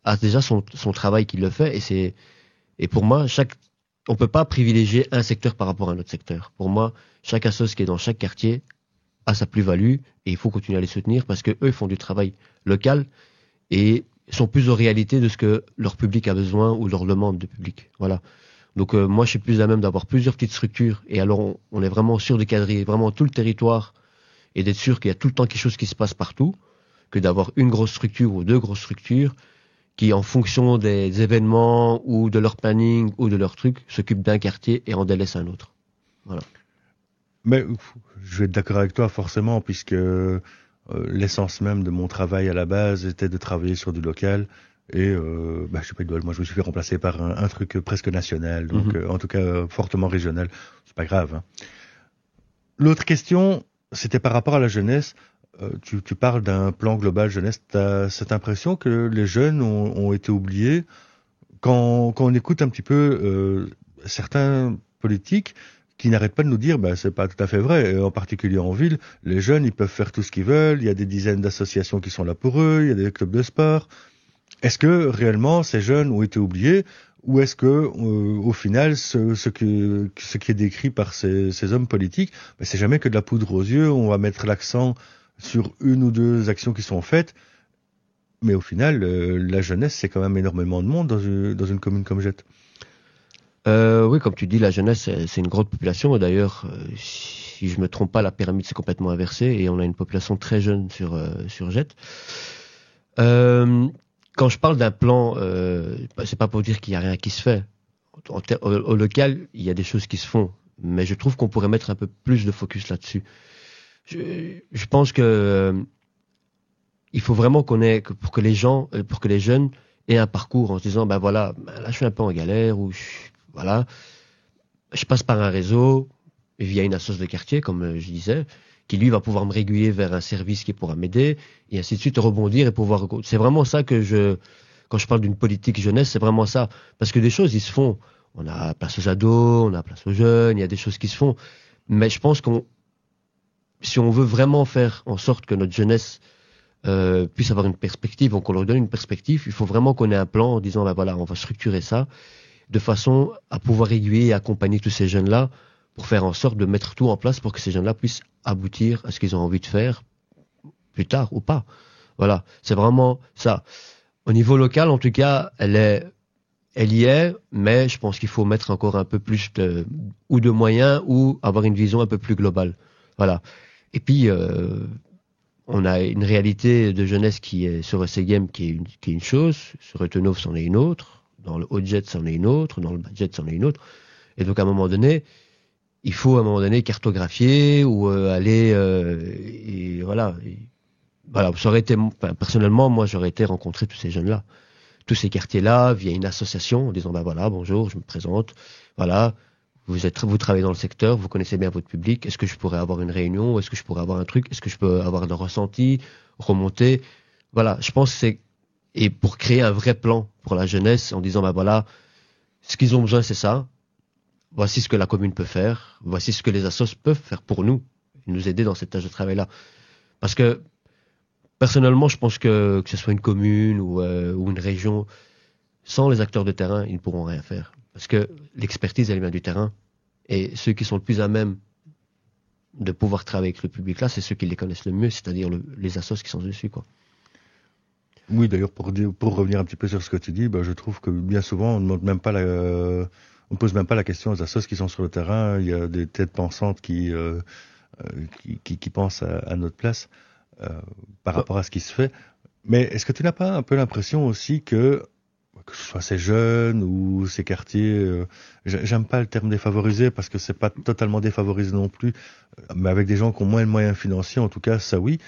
a déjà son, travail qui le fait, et c'est, et pour moi, chaque, on peut pas privilégier un secteur par rapport à un autre secteur. Pour moi, chaque assoce qui est dans chaque quartier a sa plus-value et il faut continuer à les soutenir parce que eux font du travail local et sont plus aux réalités de ce que leur public a besoin ou leur demande de public. Voilà. Donc euh, moi je suis plus à même d'avoir plusieurs petites structures et alors on, est vraiment sûr de cadrer vraiment tout le territoire et d'être sûr qu'il y a tout le temps quelque chose qui se passe partout que d'avoir une grosse structure ou deux grosses structures qui en fonction des événements ou de leur planning ou de leur truc s'occupent d'un quartier et en délaissent un autre. Voilà. Mais je vais être d'accord avec toi forcément, puisque euh, l'essence même de mon travail à la base était de travailler sur du local. Et euh, bah, je sais pas, moi je me suis fait remplacer par un, truc presque national, donc mhm. euh, en tout cas fortement régional. C'est pas grave. Hein. L'autre question, c'était par rapport à la jeunesse. Euh, tu, tu, parles d'un plan global jeunesse. Tu as cette impression que les jeunes ont, ont été oubliés quand, quand on écoute un petit peu certains politiques, qui n'arrête pas de nous dire, ben, c'est pas tout à fait vrai. en particulier en ville, les jeunes, ils peuvent faire tout ce qu'ils veulent. Il y a des dizaines d'associations qui sont là pour eux. Il y a des clubs de sport. Est-ce que réellement ces jeunes ont été oubliés ou est-ce que euh, au final ce, ce, que, ce qui est décrit par ces, ces hommes politiques, ben, c'est jamais que de la poudre aux yeux. On va mettre l'accent sur une ou deux actions qui sont faites. Mais au final, euh, la jeunesse, c'est quand même énormément de monde dans une, dans une commune comme Jette. Euh, oui, comme tu dis, la jeunesse, c'est une grande population. D'ailleurs, euh, si je me trompe pas, la pyramide s'est complètement inversée et on a une population très jeune sur sur Jet. Euh, quand je parle d'un plan, bah, c'est pas pour dire qu'il y a rien qui se fait. Au, local, il y a des choses qui se font, mais je trouve qu'on pourrait mettre un peu plus de focus là-dessus. Je, pense que il faut vraiment qu'on ait, pour que les gens, pour que les jeunes aient un parcours en se disant, ben voilà, ben là je suis un peu en galère ou je voilà. Je passe par un réseau via une association de quartier, comme euh, je disais, qui lui va pouvoir me réguler vers un service qui pourra m'aider, et ainsi de suite rebondir et pouvoir. C'est vraiment ça que je, quand je parle d'une politique jeunesse, c'est vraiment ça, parce que des choses ils se font. On a place aux ados, on a place aux jeunes, il y a des choses qui se font, mais je pense qu'on, si on veut vraiment faire en sorte que notre jeunesse euh, puisse avoir une perspective, qu'on leur donne une perspective, il faut vraiment qu'on ait un plan en disant ben voilà, on va structurer ça de façon à pouvoir aiguiller et accompagner tous ces jeunes-là pour faire en sorte de mettre tout en place pour que ces jeunes-là puissent aboutir à ce qu'ils ont envie de faire plus tard ou pas. Voilà, c'est vraiment ça. Au niveau local, en tout cas, elle est, elle y est, mais je pense qu'il faut mettre encore un peu plus de ou de moyens ou avoir une vision un peu plus globale. Voilà. Et puis euh, on a une réalité de jeunesse qui est sur EC Game qui est une, qui est une chose, sur Etenov c'en est une autre, dans le Haut-Jet c'en est une autre, dans le Budget c'en est une autre. Et donc à un moment donné, il faut à un moment donné cartographier ou euh, aller euh, et voilà. voilà, ça aurait été personnellement, moi j'aurais été rencontrer tous ces jeunes-là, tous ces quartiers-là via une association en disant bah voilà bonjour, je me présente, voilà, vous êtes vous travaillez dans le secteur, vous connaissez bien votre public, est-ce que je pourrais avoir une réunion, est-ce que je pourrais avoir un truc, est-ce que je peux avoir un ressenti, remonter, voilà, je pense que c'est et pour créer un vrai plan pour la jeunesse en disant bah voilà, ce qu'ils ont besoin c'est ça, voici ce que la commune peut faire, voici ce que les assos peuvent faire pour nous, nous aider dans cette tâche de travail-là. Parce que, personnellement, je pense que que ce soit une commune ou, euh, ou une région, sans les acteurs de terrain, ils ne pourront rien faire. Parce que l'expertise, elle vient du terrain. Et ceux qui sont le plus à même de pouvoir travailler avec le public là, c'est ceux qui les connaissent le mieux, c'est-à-dire le, les assos qui sont dessus, quoi. Oui, d'ailleurs, pour, pour revenir un petit peu sur ce que tu dis, bah, je trouve que bien souvent, on ne demande même pas la, on pose même pas la question aux assos qui sont sur le terrain. Il y a des têtes pensantes qui euh, euh qui, qui, qui, pensent à, à notre place euh, par rapport à ce qui se fait. Mais est-ce que tu n'as pas un peu l'impression aussi que que ce soit ces jeunes ou ces quartiers, euh, j'aime pas le terme défavorisé parce que c'est pas totalement défavorisé non plus, mais avec des gens qui ont moins de moyens financiers, en tout cas, ça oui.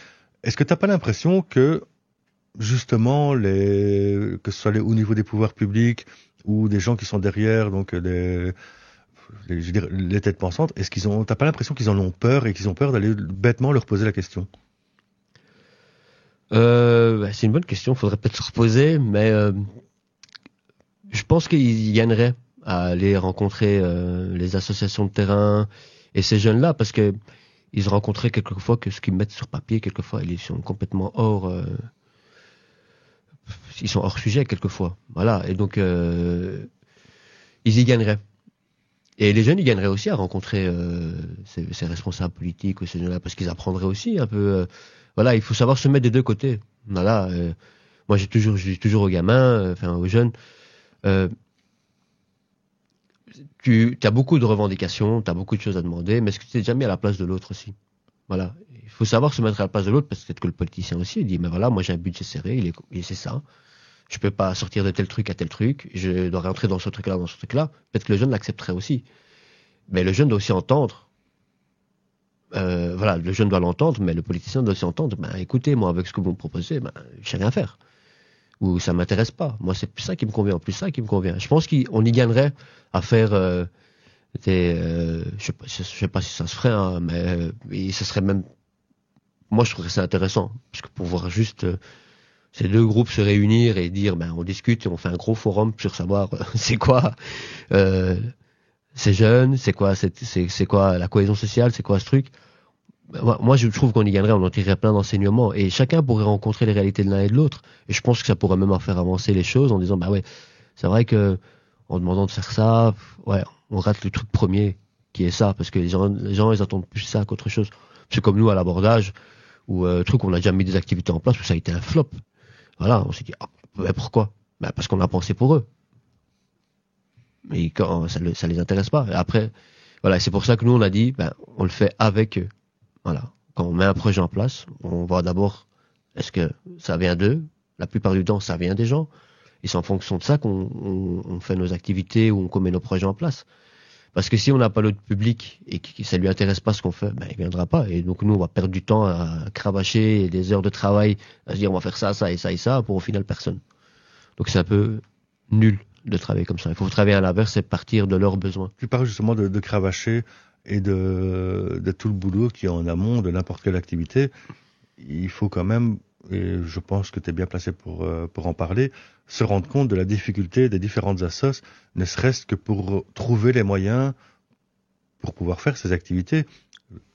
Est-ce que tu n'as pas l'impression que justement les que ce soit les, au niveau des pouvoirs publics ou des gens qui sont derrière, donc les, les, les têtes pensantes, est-ce qu'ils ont, t'as pas l'impression qu'ils en ont peur et qu'ils ont peur d'aller bêtement leur poser la question? Euh, bah, C'est une bonne question, faudrait peut-être se reposer, mais euh, je pense qu'ils gagneraient à aller rencontrer euh, les associations de terrain et ces jeunes-là, parce que ils rencontraient quelquefois que ce qu'ils mettent sur papier, quelquefois, ils sont complètement hors euh, ils sont hors sujet quelquefois. Voilà. Et donc, euh, ils y gagneraient. Et les jeunes, ils gagneraient aussi à rencontrer ces, responsables politiques ou ces jeunes-là, parce qu'ils apprendraient aussi un peu. Voilà, il faut savoir se mettre des deux côtés. Voilà. Moi, j'ai toujours, dis toujours aux gamins, enfin aux jeunes, euh, tu as beaucoup de revendications, tu as beaucoup de choses à demander, mais est-ce que tu t'es jamais à la place de l'autre aussi? Voilà. Il faut savoir se mettre à la place de l'autre, parce que peut-être que le politicien aussi, dit, mais voilà, moi j'ai un budget serré, il est, c'est ça je peux pas sortir de tel truc à tel truc, je dois rentrer dans ce truc-là, dans ce truc-là. Peut-être que le jeune l'accepterait aussi. Mais le jeune doit aussi entendre. Euh, voilà, le jeune doit l'entendre, mais le politicien doit aussi entendre. Ben, écoutez, moi, avec ce que vous me proposez, ben, je sais rien faire. Ou ça m'intéresse pas. Moi, c'est plus ça qui me convient, plus ça qui me convient. Je pense qu'on y gagnerait à faire euh, des, euh, je sais pas, sais pas si ça se ferait, hein, mais et ce serait même, moi, je trouverais ça intéressant, parce que pour voir juste euh, ces deux groupes se réunir et dire ben on discute et on fait un gros forum sur savoir euh, c'est quoi euh, ces jeunes, c'est quoi c'est quoi la cohésion sociale, c'est quoi ce truc. Ben, moi, je trouve qu'on y gagnerait, on en tirerait plein d'enseignements et chacun pourrait rencontrer les réalités de l'un et de l'autre. Et je pense que ça pourrait même en faire avancer les choses en disant bah ouais, c'est vrai que en demandant de faire ça, ouais, on rate le truc premier qui est ça parce que les gens, les gens ils attendent plus ça qu'autre chose. C'est comme nous à l'abordage ou euh, truc on a déjà mis des activités en place où ça a été un flop. Voilà, on s'est dit, ah, ben pourquoi? Ben Parce qu'on a pensé pour eux. Mais ça, ça les intéresse pas. Et après, voilà, c'est pour ça que nous on a dit, ben, on le fait avec eux. Voilà. Quand on met un projet en place, on voit d'abord est-ce que ça vient d'eux? La plupart du temps, ça vient des gens. Et c'est en fonction de ça qu'on on, on fait nos activités ou on met nos projets en place. Parce que si on n'a pas l'autre public et que ça lui intéresse pas ce qu'on fait, ben il viendra pas. Et donc nous, on va perdre du temps à cravacher des heures de travail, à se dire on va faire ça, ça et ça et ça pour au final personne. Donc c'est un peu nul de travailler comme ça. Il faut travailler à l'inverse, c'est partir de leurs besoins. Tu parles justement de, de cravacher et de, de tout le boulot qui est en amont de n'importe quelle activité. Il faut quand même et je pense que tu es bien placé pour, euh, pour en parler, se rendre compte de la difficulté des différentes assos, ne serait-ce que pour trouver les moyens pour pouvoir faire ces activités.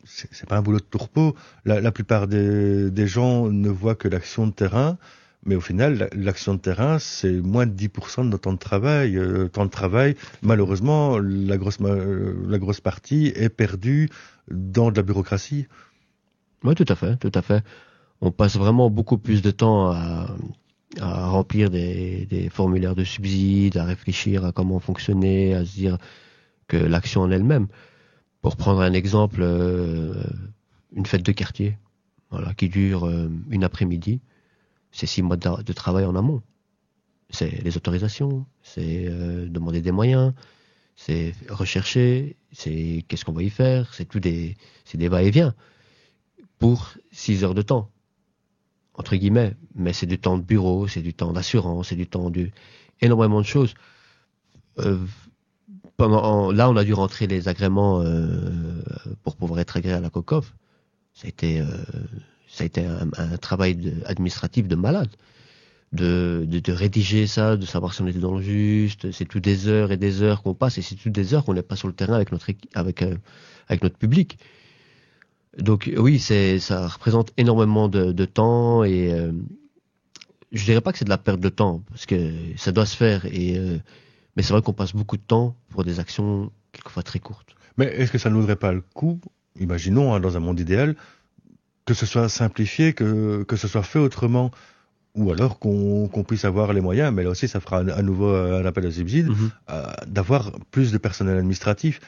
C'est pas un boulot de tourpeau. La, plupart des, gens ne voient que l'action de terrain, mais au final, l'action de terrain, c'est moins de 10% de notre temps de travail. Euh, temps de travail, malheureusement, la grosse, la grosse partie est perdue dans de la bureaucratie. Oui, tout à fait, tout à fait on passe vraiment beaucoup plus de temps à, remplir des, des, formulaires de subsides, à réfléchir à comment fonctionner, à se dire que l'action en elle-même. Pour prendre un exemple, euh, une fête de quartier, voilà, qui dure euh, une après-midi, c'est six mois de, travail en amont. C'est les autorisations, c'est euh, demander des moyens, c'est rechercher, c'est qu'est-ce qu'on va y faire, c'est tout des, des va-et-vient pour six heures de temps entre guillemets, mais c'est du temps de bureau, c'est du temps d'assurance, c'est du temps du énormément de choses. Euh, là, on a dû rentrer les agréments euh, pour pouvoir être agréé à la COCOF. Euh, ça a été un, travail administratif de malade. De, de, rédiger ça, de savoir si on était dans le juste. C'est toutes des heures et des heures qu'on passe et c'est toutes des heures qu'on n'est pas sur le terrain avec notre avec avec notre public. Donc oui, ça représente énormément de, de temps et euh, je dirais pas que c'est de la perte de temps parce que ça doit se faire et euh, mais c'est vrai qu'on passe beaucoup de temps pour des actions quelquefois très courtes. Mais est-ce que ça ne vaudrait pas le coup, imaginons hein, dans un monde idéal, que ce soit simplifié, que que ce soit fait autrement ou alors qu'on puisse avoir les moyens, mais là aussi ça fera à nouveau un appel à subside, mm-hmm. euh, d'avoir plus de personnel administratif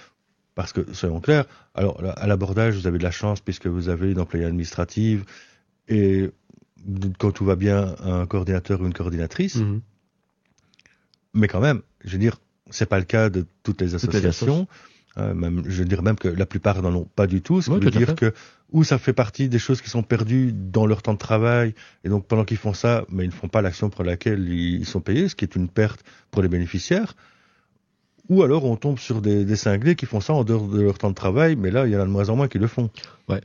parce que, soyons clairs, alors à l'abordage, vous avez de la chance puisque vous avez une employée administrative et quand tout va bien, un coordinateur ou une coordinatrice. Mhm. Mais quand même, je veux dire, c'est pas le cas de toutes les associations. Euh, même, je dire même que la plupart n'en ont pas du tout. Ce qui veut dire que ou ça fait partie des choses qui sont perdues dans leur temps de travail, et donc pendant qu'ils font ça, mais ils ne font pas l'action pour laquelle ils sont payés, ce qui est une perte pour les bénéficiaires. Ou alors on tombe sur des, des, cinglés qui font ça en dehors de leur temps de travail, mais là il y en a de moins en moins qui le font. Ouais.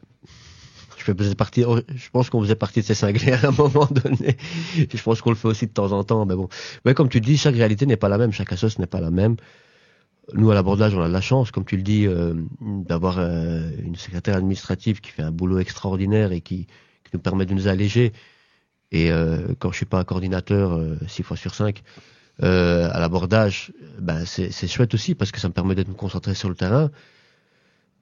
Je, partie, je pense qu'on faisait partie de ces cinglés à un moment donné. Je pense qu'on le fait aussi de temps en temps, mais bon. Mais comme tu dis, chaque réalité n'est pas la même, chaque assoce n'est pas la même. Nous, à l'abordage, on a de la chance, comme tu le dis, euh, d'avoir euh, une secrétaire administrative qui fait un boulot extraordinaire et qui, nous permet de nous alléger. Et euh, quand je suis pas un coordinateur, six fois sur cinq, euh, à l'abordage, ben c'est chouette aussi parce que ça me permet d'être concentré sur le terrain.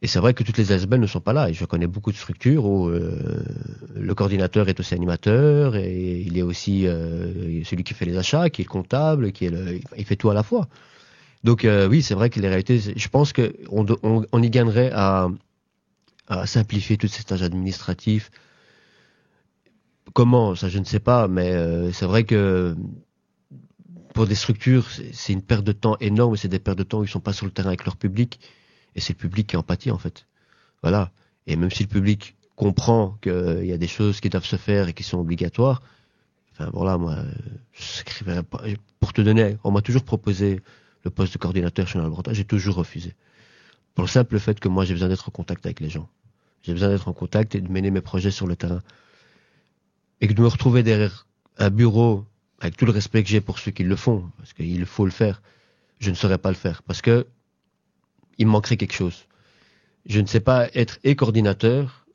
Et c'est vrai que toutes les ASBL ne sont pas là. Et je connais beaucoup de structures où le coordinateur est aussi animateur et il est aussi celui qui fait les achats, qui est le comptable, qui est il fait tout à la fois. Donc euh, oui, c'est vrai que les réalités, je pense qu'on on, y gagnerait à, simplifier toutes ces tâches administratives. Comment Ça, je ne sais pas, mais euh, c'est vrai que pour des structures, c'est une perte de temps énorme. C'est des pertes de temps où ils sont pas sur le terrain avec leur public, et c'est le public qui empathie en fait. Voilà. Et même si le public comprend qu'il y a des choses qui doivent se faire et qui sont obligatoires, enfin voilà, moi, pas. Pour te donner, on m'a toujours proposé le poste de coordinateur chez l'Alberta, j'ai toujours refusé. Pour le simple fait que moi, j'ai besoin d'être en contact avec les gens. J'ai besoin d'être en contact et de mener mes projets sur le terrain. Et que de me retrouver derrière un bureau avec tout le respect que j'ai pour ceux qui le font, parce qu'il faut le faire, je ne saurais pas le faire, parce que il manquerait quelque chose. Je ne sais pas être et coordinateur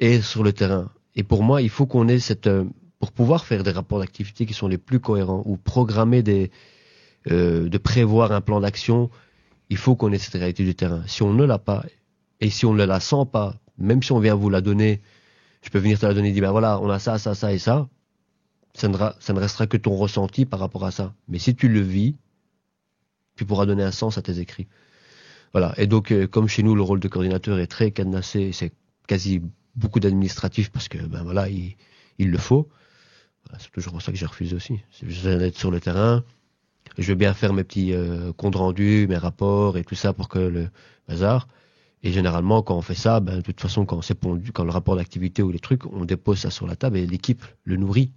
et sur le terrain. Et pour moi, il faut qu'on ait cette, euh, pour pouvoir faire des rapports d'activité qui sont les plus cohérents ou programmer des, euh, de prévoir un plan d'action, il faut qu'on ait cette réalité du terrain. Si on ne l'a pas et si on ne la sent pas, même si on vient vous la donner, je peux venir te la donner et dire ben voilà, on a ça, ça, ça et ça ça ne, restera que ton ressenti par rapport à ça. Mais si tu le vis, tu pourras donner un sens à tes écrits. Voilà. Et donc, euh, comme chez nous, le rôle de coordinateur est très cadenassé, c'est quasi beaucoup d'administratif parce que, ben voilà, il, le faut. c'est toujours pour ça que j'ai refusé aussi. Je veux être sur le terrain. Je veux bien faire mes petits euh, comptes rendus, mes rapports et tout ça pour que le bazar. Et généralement, quand on fait ça, ben, de toute façon, quand c'est pondu, quand le rapport d'activité ou les trucs, on dépose ça sur la table et l'équipe le nourrit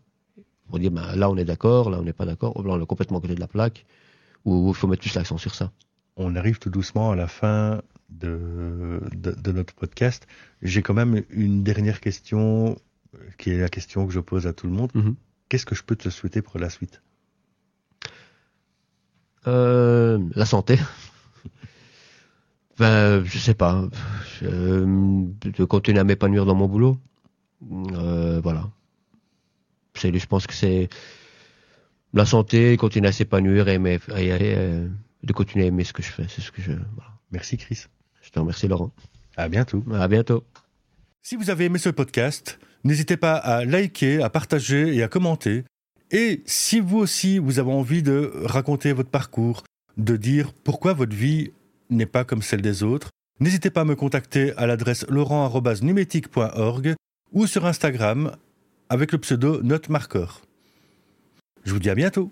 pour dire ben, là on est d'accord, là on n'est pas d'accord, là on est complètement côté de la plaque, ou il faut mettre plus l'accent sur ça. On arrive tout doucement à la fin de, de, notre podcast. J'ai quand même une dernière question, qui est la question que je pose à tout le monde. Mhm. Qu'est-ce que je peux te souhaiter pour la suite? Euh, La santé. ben, je sais pas. de continuer à m'épanouir dans mon boulot. Euh, voilà je pense que c'est la santé, continuer à s'épanouir et, euh, de continuer à aimer ce que je fais. C'est ce que je. Merci Chris. Je te remercie Laurent. À bientôt. À bientôt. Si vous avez aimé ce podcast, n'hésitez pas à liker, à partager et à commenter. Et si vous aussi, vous avez envie de raconter votre parcours, de dire pourquoi votre vie n'est pas comme celle des autres, n'hésitez pas à me contacter à l'adresse laurent.numétique.org ou sur Instagram avec le pseudo NoteMarker. Je vous dis à bientôt